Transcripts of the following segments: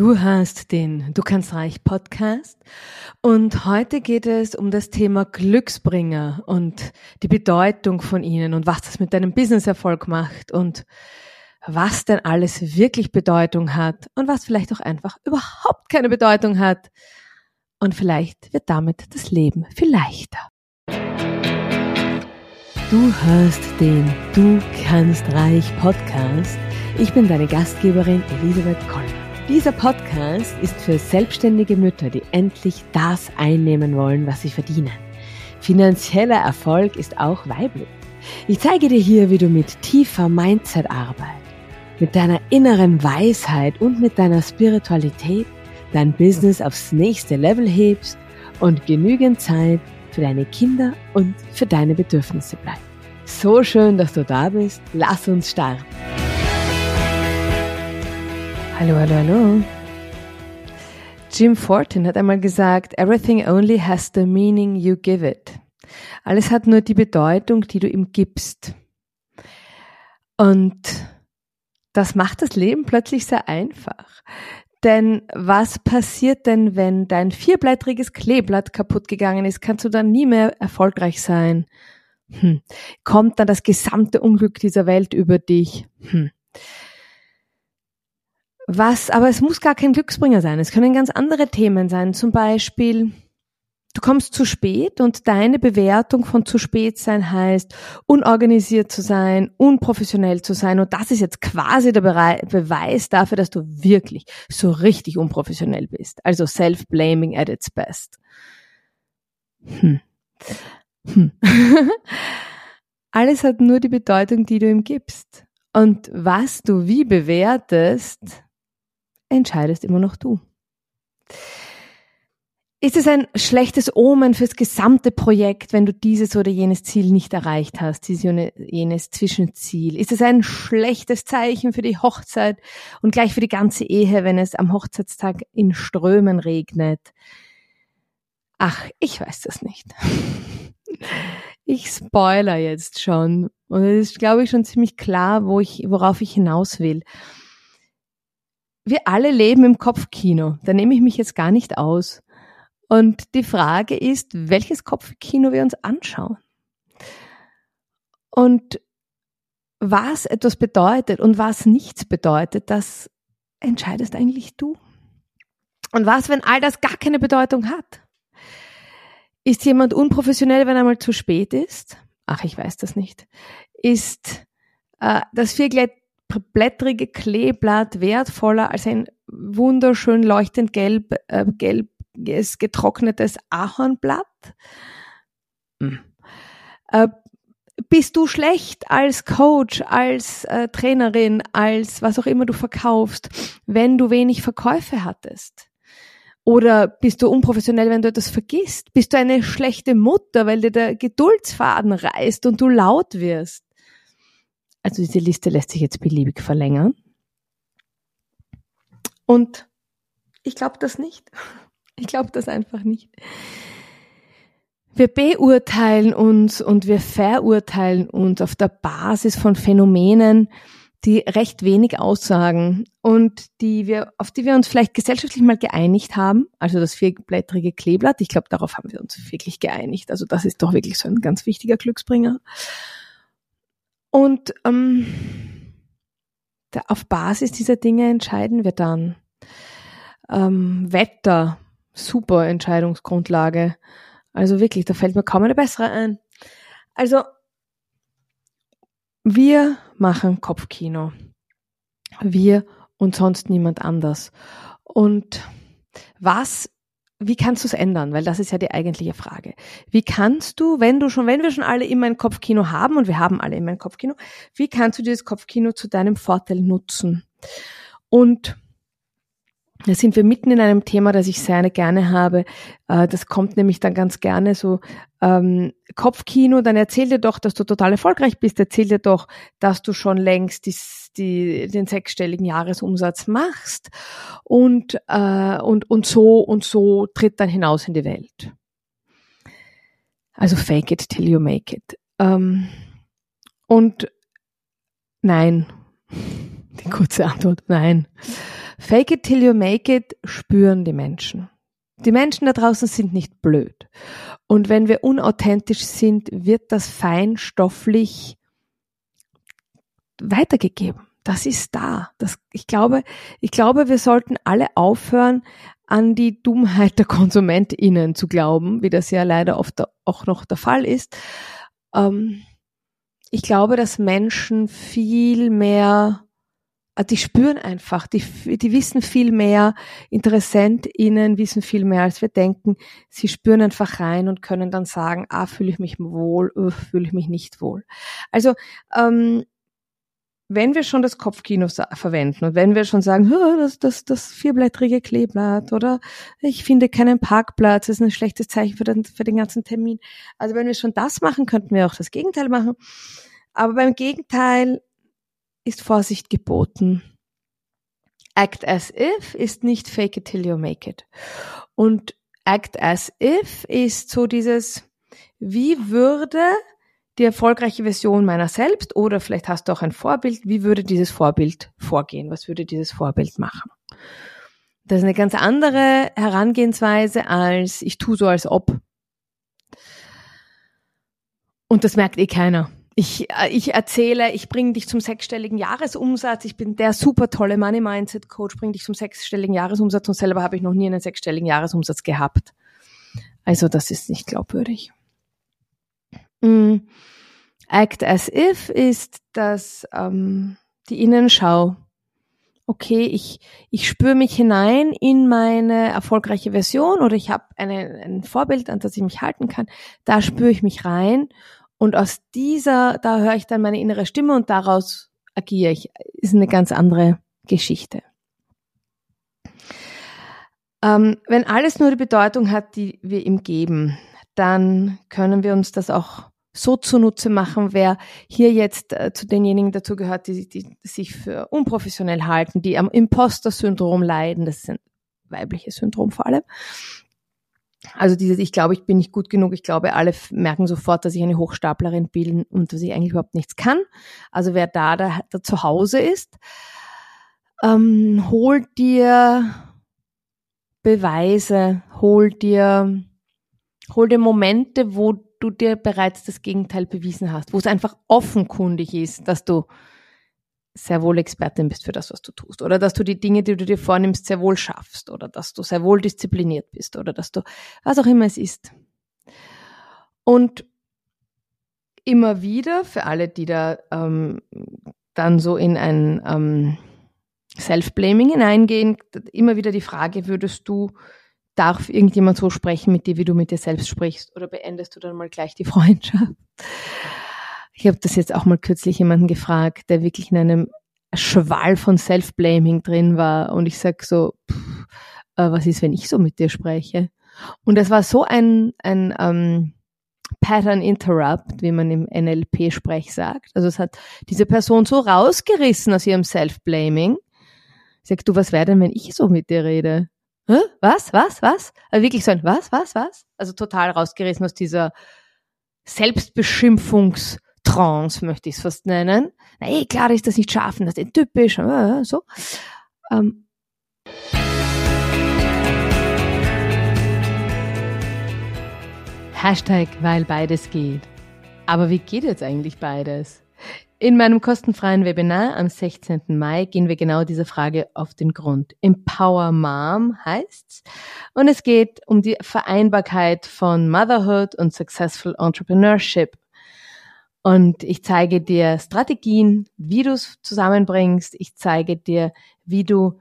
Du hast den Du kannst reich Podcast und heute geht es um das Thema Glücksbringer und die Bedeutung von ihnen und was das mit deinem Businesserfolg macht und was denn alles wirklich Bedeutung hat und was vielleicht auch einfach überhaupt keine Bedeutung hat. Und vielleicht wird damit das Leben viel leichter. Du hörst den Du kannst reich Podcast. Ich bin deine Gastgeberin Elisabeth Koller. Dieser Podcast ist für selbstständige Mütter, die endlich das einnehmen wollen, was sie verdienen. Finanzieller Erfolg ist auch weiblich. Ich zeige dir hier, wie du mit tiefer Mindset-Arbeit, mit deiner inneren Weisheit und mit deiner Spiritualität dein Business aufs nächste Level hebst und genügend Zeit für deine Kinder und für deine Bedürfnisse bleibt. So schön, dass du da bist. Lass uns starten. Hallo, hallo, hallo. Jim Fortin hat einmal gesagt, everything only has the meaning you give it. Alles hat nur die Bedeutung, die du ihm gibst. Und das macht das Leben plötzlich sehr einfach. Denn was passiert denn, wenn dein vierblättriges Kleeblatt kaputt gegangen ist? Kannst du dann nie mehr erfolgreich sein? Hm. Kommt dann das gesamte Unglück dieser Welt über dich? Hm. Was, aber es muss gar kein Glücksbringer sein. Es können ganz andere Themen sein. Zum Beispiel, du kommst zu spät und deine Bewertung von zu spät sein heißt, unorganisiert zu sein, unprofessionell zu sein. Und das ist jetzt quasi der Beweis dafür, dass du wirklich so richtig unprofessionell bist. Also self-blaming at its best. Hm. Hm. Alles hat nur die Bedeutung, die du ihm gibst. Und was du wie bewertest, entscheidest immer noch du. Ist es ein schlechtes Omen fürs gesamte Projekt, wenn du dieses oder jenes Ziel nicht erreicht hast, dieses oder jenes Zwischenziel? Ist es ein schlechtes Zeichen für die Hochzeit und gleich für die ganze Ehe, wenn es am Hochzeitstag in Strömen regnet? Ach, ich weiß das nicht. Ich spoiler jetzt schon. Und es ist, glaube ich, schon ziemlich klar, wo ich, worauf ich hinaus will wir alle leben im Kopfkino. Da nehme ich mich jetzt gar nicht aus. Und die Frage ist, welches Kopfkino wir uns anschauen. Und was etwas bedeutet und was nichts bedeutet, das entscheidest eigentlich du. Und was, wenn all das gar keine Bedeutung hat? Ist jemand unprofessionell, wenn er mal zu spät ist? Ach, ich weiß das nicht. Ist äh, das Vierglet blättrige Kleeblatt wertvoller als ein wunderschön leuchtend gelb, äh, gelbes getrocknetes Ahornblatt? Hm. Äh, bist du schlecht als Coach, als äh, Trainerin, als was auch immer du verkaufst, wenn du wenig Verkäufe hattest? Oder bist du unprofessionell, wenn du etwas vergisst? Bist du eine schlechte Mutter, weil dir der Geduldsfaden reißt und du laut wirst? Also diese Liste lässt sich jetzt beliebig verlängern. Und ich glaube das nicht. Ich glaube das einfach nicht. Wir beurteilen uns und wir verurteilen uns auf der Basis von Phänomenen, die recht wenig aussagen und die wir, auf die wir uns vielleicht gesellschaftlich mal geeinigt haben. Also das vierblättrige Kleeblatt. Ich glaube, darauf haben wir uns wirklich geeinigt. Also das ist doch wirklich so ein ganz wichtiger Glücksbringer. Und ähm, da, auf Basis dieser Dinge entscheiden wir dann. Ähm, Wetter, super Entscheidungsgrundlage. Also wirklich, da fällt mir kaum eine bessere ein. Also, wir machen Kopfkino. Wir und sonst niemand anders. Und was wie kannst du es ändern? Weil das ist ja die eigentliche Frage. Wie kannst du, wenn du schon, wenn wir schon alle immer ein Kopfkino haben und wir haben alle immer ein Kopfkino, wie kannst du dieses Kopfkino zu deinem Vorteil nutzen? Und da sind wir mitten in einem Thema, das ich sehr gerne habe. Äh, das kommt nämlich dann ganz gerne so ähm, Kopfkino. Dann erzähl dir doch, dass du total erfolgreich bist. Erzähl dir doch, dass du schon längst die, die, den sechsstelligen Jahresumsatz machst. Und, äh, und, und so und so tritt dann hinaus in die Welt. Also fake it till you make it. Ähm, und nein, Die kurze Antwort, nein. Fake it till you make it spüren die Menschen. Die Menschen da draußen sind nicht blöd. Und wenn wir unauthentisch sind, wird das feinstofflich weitergegeben. Das ist da. Das, ich glaube, ich glaube, wir sollten alle aufhören, an die Dummheit der KonsumentInnen zu glauben, wie das ja leider oft auch noch der Fall ist. Ähm, ich glaube, dass Menschen viel mehr die spüren einfach, die, die wissen viel mehr, InteressentInnen wissen viel mehr, als wir denken. Sie spüren einfach rein und können dann sagen, ah, fühle ich mich wohl, fühle ich mich nicht wohl. Also, ähm, wenn wir schon das Kopfkino verwenden und wenn wir schon sagen, das, das, das vierblättrige Kleeblatt oder ich finde keinen Parkplatz, das ist ein schlechtes Zeichen für den, für den ganzen Termin. Also wenn wir schon das machen, könnten wir auch das Gegenteil machen. Aber beim Gegenteil ist Vorsicht geboten. Act as if ist nicht fake it till you make it. Und act as if ist so dieses, wie würde die erfolgreiche Version meiner selbst oder vielleicht hast du auch ein Vorbild, wie würde dieses Vorbild vorgehen? Was würde dieses Vorbild machen? Das ist eine ganz andere Herangehensweise als ich tue so als ob. Und das merkt eh keiner ich, äh, ich erzähle, ich bringe dich zum sechsstelligen Jahresumsatz, ich bin der super tolle Money Mindset Coach, bringe dich zum sechsstelligen Jahresumsatz und selber habe ich noch nie einen sechsstelligen Jahresumsatz gehabt. Also das ist nicht glaubwürdig. Mm. Act as if ist das ähm, die Innenschau. Okay, ich, ich spüre mich hinein in meine erfolgreiche Version oder ich habe ein Vorbild, an das ich mich halten kann. Da spüre ich mich rein und aus dieser, da höre ich dann meine innere Stimme und daraus agiere ich. Ist eine ganz andere Geschichte. Ähm, wenn alles nur die Bedeutung hat, die wir ihm geben, dann können wir uns das auch so zunutze machen, wer hier jetzt äh, zu denjenigen dazu gehört, die, die sich für unprofessionell halten, die am Imposter-Syndrom leiden, das ist ein weibliches Syndrom vor allem, also dieses, ich glaube, ich bin nicht gut genug. Ich glaube, alle merken sofort, dass ich eine Hochstaplerin bin und dass ich eigentlich überhaupt nichts kann. Also wer da, da, da zu Hause ist, ähm, hol dir Beweise, hol dir, hol dir Momente, wo du dir bereits das Gegenteil bewiesen hast, wo es einfach offenkundig ist, dass du sehr wohl Expertin bist für das, was du tust. Oder dass du die Dinge, die du dir vornimmst, sehr wohl schaffst. Oder dass du sehr wohl diszipliniert bist. Oder dass du, was auch immer es ist. Und immer wieder, für alle, die da ähm, dann so in ein ähm, Self-Blaming hineingehen, immer wieder die Frage, würdest du, darf irgendjemand so sprechen mit dir, wie du mit dir selbst sprichst? Oder beendest du dann mal gleich die Freundschaft? Ich habe das jetzt auch mal kürzlich jemanden gefragt, der wirklich in einem Schwall von Self-Blaming drin war. Und ich sag so, pff, äh, was ist, wenn ich so mit dir spreche? Und das war so ein, ein ähm, Pattern Interrupt, wie man im NLP-Sprech sagt. Also es hat diese Person so rausgerissen aus ihrem Self-Blaming. Ich sag, du, was wäre denn, wenn ich so mit dir rede? Hä? Was, was, was? Also wirklich so ein was, was, was? Also total rausgerissen aus dieser Selbstbeschimpfungs- Trance, möchte ich es fast nennen. Na eh, klar, ich das nicht schaffen, das ist typisch, äh, so. Ähm. Hashtag, weil beides geht. Aber wie geht jetzt eigentlich beides? In meinem kostenfreien Webinar am 16. Mai gehen wir genau dieser Frage auf den Grund. Empower Mom heißt's. Und es geht um die Vereinbarkeit von Motherhood und Successful Entrepreneurship. Und ich zeige dir Strategien, wie du es zusammenbringst. Ich zeige dir, wie du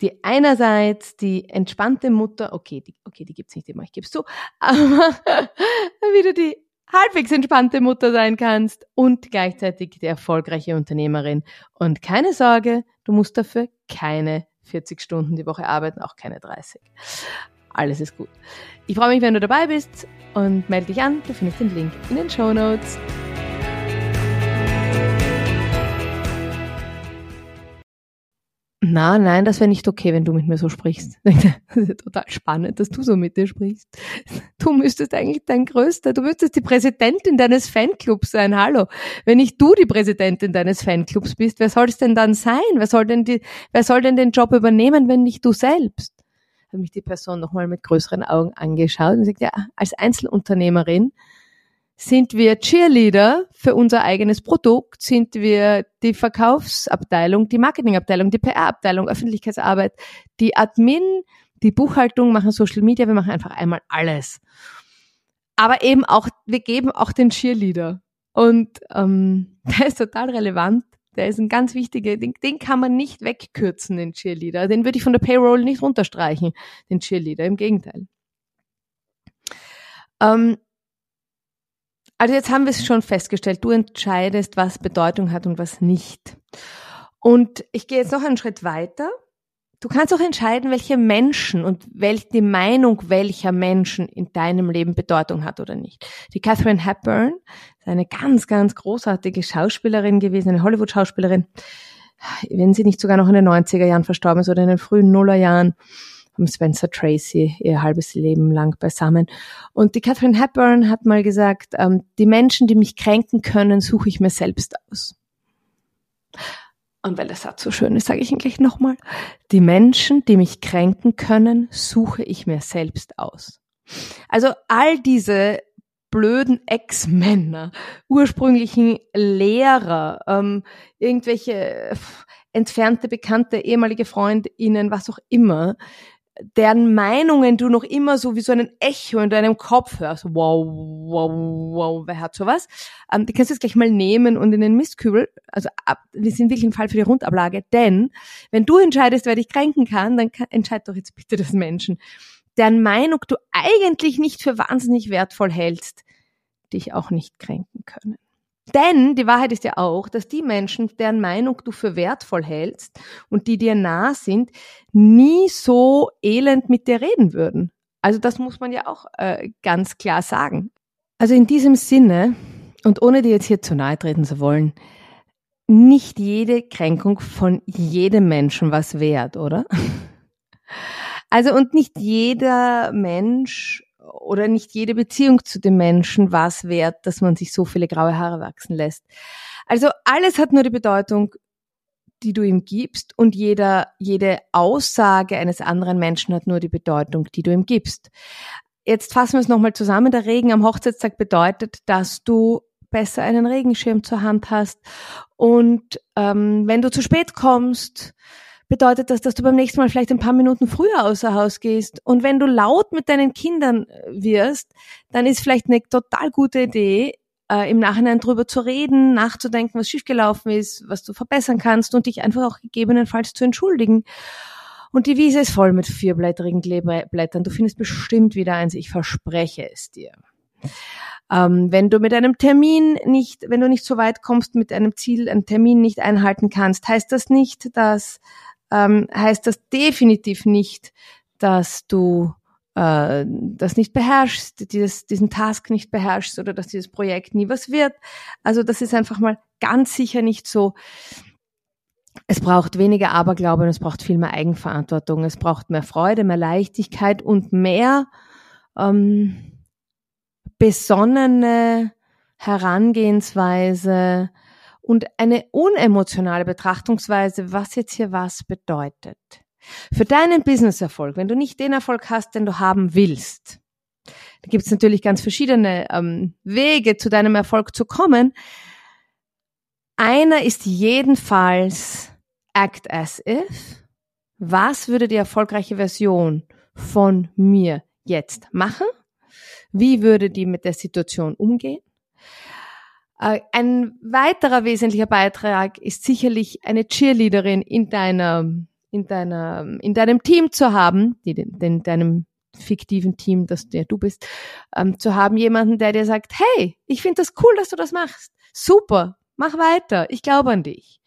die einerseits die entspannte Mutter, okay, die, okay, die gibt's nicht immer, ich gebe es zu, aber wie du die halbwegs entspannte Mutter sein kannst und gleichzeitig die erfolgreiche Unternehmerin. Und keine Sorge, du musst dafür keine 40 Stunden die Woche arbeiten, auch keine 30. Alles ist gut. Ich freue mich, wenn du dabei bist und melde dich an. Du findest den Link in den Show Notes. Na, nein, das wäre nicht okay, wenn du mit mir so sprichst. Das ist total spannend, dass du so mit dir sprichst. Du müsstest eigentlich dein Größter, du müsstest die Präsidentin deines Fanclubs sein. Hallo. Wenn nicht du die Präsidentin deines Fanclubs bist, wer soll es denn dann sein? Wer soll denn die, wer soll denn den Job übernehmen, wenn nicht du selbst? Hat mich die Person nochmal mit größeren Augen angeschaut und gesagt, ja, als Einzelunternehmerin sind wir Cheerleader für unser eigenes Produkt? Sind wir die Verkaufsabteilung, die Marketingabteilung, die PR-Abteilung, Öffentlichkeitsarbeit, die Admin, die Buchhaltung, machen Social Media, wir machen einfach einmal alles. Aber eben auch, wir geben auch den Cheerleader. Und ähm, der ist total relevant. Der ist ein ganz wichtiger, den, den kann man nicht wegkürzen, den Cheerleader. Den würde ich von der Payroll nicht runterstreichen, den Cheerleader, im Gegenteil. Ähm, also jetzt haben wir es schon festgestellt, du entscheidest, was Bedeutung hat und was nicht. Und ich gehe jetzt noch einen Schritt weiter. Du kannst auch entscheiden, welche Menschen und welch die Meinung welcher Menschen in deinem Leben Bedeutung hat oder nicht. Die Catherine Hepburn ist eine ganz, ganz großartige Schauspielerin gewesen, eine Hollywood-Schauspielerin. Wenn sie nicht sogar noch in den 90er Jahren verstorben ist oder in den frühen Nullerjahren. Jahren Spencer Tracy ihr halbes Leben lang beisammen. Und die Catherine Hepburn hat mal gesagt, ähm, die Menschen, die mich kränken können, suche ich mir selbst aus. Und weil der Satz so schön ist, sage ich ihn gleich nochmal. Die Menschen, die mich kränken können, suche ich mir selbst aus. Also all diese blöden Ex-Männer, ursprünglichen Lehrer, ähm, irgendwelche entfernte Bekannte, ehemalige Freundinnen, was auch immer, deren Meinungen du noch immer so wie so ein Echo in deinem Kopf hörst. Wow, wow, wow, wer hat sowas? Ähm, die kannst du jetzt gleich mal nehmen und in den Mistkübel, also ab, wir sind wirklich ein Fall für die Rundablage, denn wenn du entscheidest, wer dich kränken kann, dann kann, entscheid doch jetzt bitte das Menschen, deren Meinung du eigentlich nicht für wahnsinnig wertvoll hältst, dich auch nicht kränken können. Denn die Wahrheit ist ja auch, dass die Menschen, deren Meinung du für wertvoll hältst und die dir nah sind, nie so elend mit dir reden würden. Also das muss man ja auch äh, ganz klar sagen. Also in diesem Sinne, und ohne dir jetzt hier zu nahe treten zu wollen, nicht jede Kränkung von jedem Menschen was wert, oder? Also und nicht jeder Mensch oder nicht jede Beziehung zu dem Menschen war es wert, dass man sich so viele graue Haare wachsen lässt. Also alles hat nur die Bedeutung, die du ihm gibst und jeder, jede Aussage eines anderen Menschen hat nur die Bedeutung, die du ihm gibst. Jetzt fassen wir es nochmal zusammen. Der Regen am Hochzeitstag bedeutet, dass du besser einen Regenschirm zur Hand hast und ähm, wenn du zu spät kommst, bedeutet das, dass du beim nächsten Mal vielleicht ein paar Minuten früher außer Haus gehst. Und wenn du laut mit deinen Kindern äh, wirst, dann ist vielleicht eine total gute Idee, äh, im Nachhinein drüber zu reden, nachzudenken, was schiefgelaufen ist, was du verbessern kannst und dich einfach auch gegebenenfalls zu entschuldigen. Und die Wiese ist voll mit vierblättrigen Kleeblättern. Du findest bestimmt wieder eins, ich verspreche es dir. Ähm, wenn du mit einem Termin nicht, wenn du nicht so weit kommst mit einem Ziel, einen Termin nicht einhalten kannst, heißt das nicht, dass ähm, heißt das definitiv nicht, dass du äh, das nicht beherrschst, dieses, diesen Task nicht beherrschst oder dass dieses Projekt nie was wird. Also das ist einfach mal ganz sicher nicht so. Es braucht weniger Aberglaube und es braucht viel mehr Eigenverantwortung. Es braucht mehr Freude, mehr Leichtigkeit und mehr ähm, besonnene Herangehensweise, und eine unemotionale Betrachtungsweise, was jetzt hier was bedeutet. Für deinen Businesserfolg, wenn du nicht den Erfolg hast, den du haben willst, da gibt es natürlich ganz verschiedene ähm, Wege, zu deinem Erfolg zu kommen. Einer ist jedenfalls act as if. Was würde die erfolgreiche Version von mir jetzt machen? Wie würde die mit der Situation umgehen? Äh, ein weiterer wesentlicher Beitrag ist sicherlich eine Cheerleaderin in deiner, in deiner, in deinem Team zu haben, in deinem fiktiven Team, das der du bist, ähm, zu haben jemanden, der dir sagt, hey, ich finde das cool, dass du das machst. Super, mach weiter, ich glaube an dich.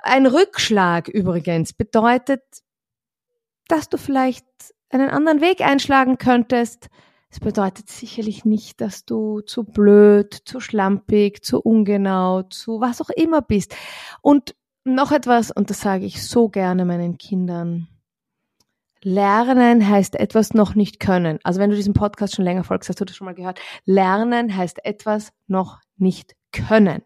Ein Rückschlag übrigens bedeutet, dass du vielleicht einen anderen Weg einschlagen könntest, es bedeutet sicherlich nicht, dass du zu blöd, zu schlampig, zu ungenau, zu was auch immer bist. Und noch etwas, und das sage ich so gerne meinen Kindern. Lernen heißt etwas noch nicht können. Also wenn du diesen Podcast schon länger folgst, hast du das schon mal gehört. Lernen heißt etwas noch nicht können.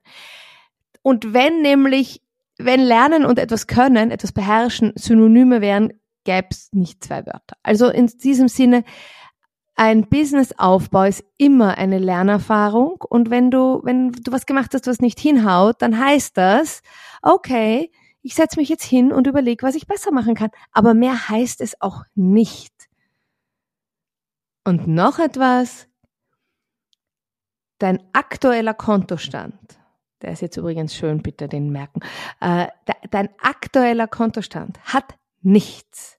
Und wenn nämlich, wenn Lernen und etwas können, etwas beherrschen, Synonyme wären, gäbe es nicht zwei Wörter. Also in diesem Sinne, ein Businessaufbau ist immer eine Lernerfahrung und wenn du, wenn du was gemacht hast, was nicht hinhaut, dann heißt das, okay, ich setze mich jetzt hin und überlege, was ich besser machen kann. Aber mehr heißt es auch nicht. Und noch etwas, dein aktueller Kontostand, der ist jetzt übrigens schön, bitte den merken, äh, dein aktueller Kontostand hat nichts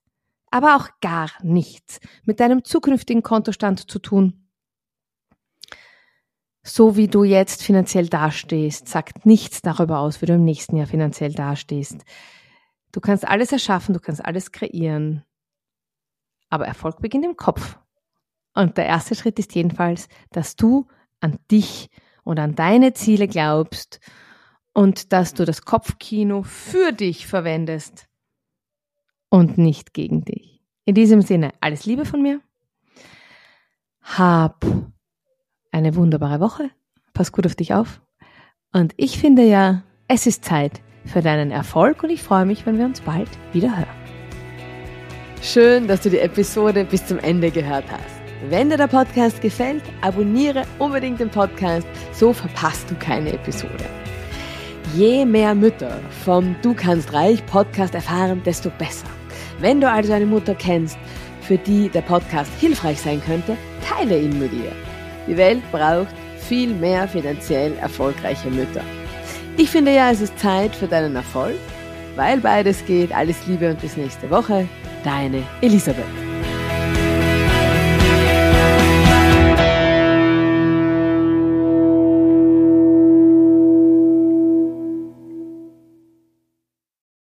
aber auch gar nichts mit deinem zukünftigen Kontostand zu tun. So wie du jetzt finanziell dastehst, sagt nichts darüber aus, wie du im nächsten Jahr finanziell dastehst. Du kannst alles erschaffen, du kannst alles kreieren. Aber Erfolg beginnt im Kopf. Und der erste Schritt ist jedenfalls, dass du an dich und an deine Ziele glaubst und dass du das Kopfkino für dich verwendest und nicht gegen dich. In diesem Sinne, alles Liebe von mir. Hab eine wunderbare Woche. Pass gut auf dich auf. Und ich finde ja, es ist Zeit für deinen Erfolg und ich freue mich, wenn wir uns bald wieder hören. Schön, dass du die Episode bis zum Ende gehört hast. Wenn dir der Podcast gefällt, abonniere unbedingt den Podcast, so verpasst du keine Episode. Je mehr Mütter vom Du kannst reich Podcast erfahren, desto besser. Wenn du also eine Mutter kennst, für die der Podcast hilfreich sein könnte, teile ihn mit ihr. Die Welt braucht viel mehr finanziell erfolgreiche Mütter. Ich finde ja, es ist Zeit für deinen Erfolg, weil beides geht. Alles Liebe und bis nächste Woche. Deine Elisabeth.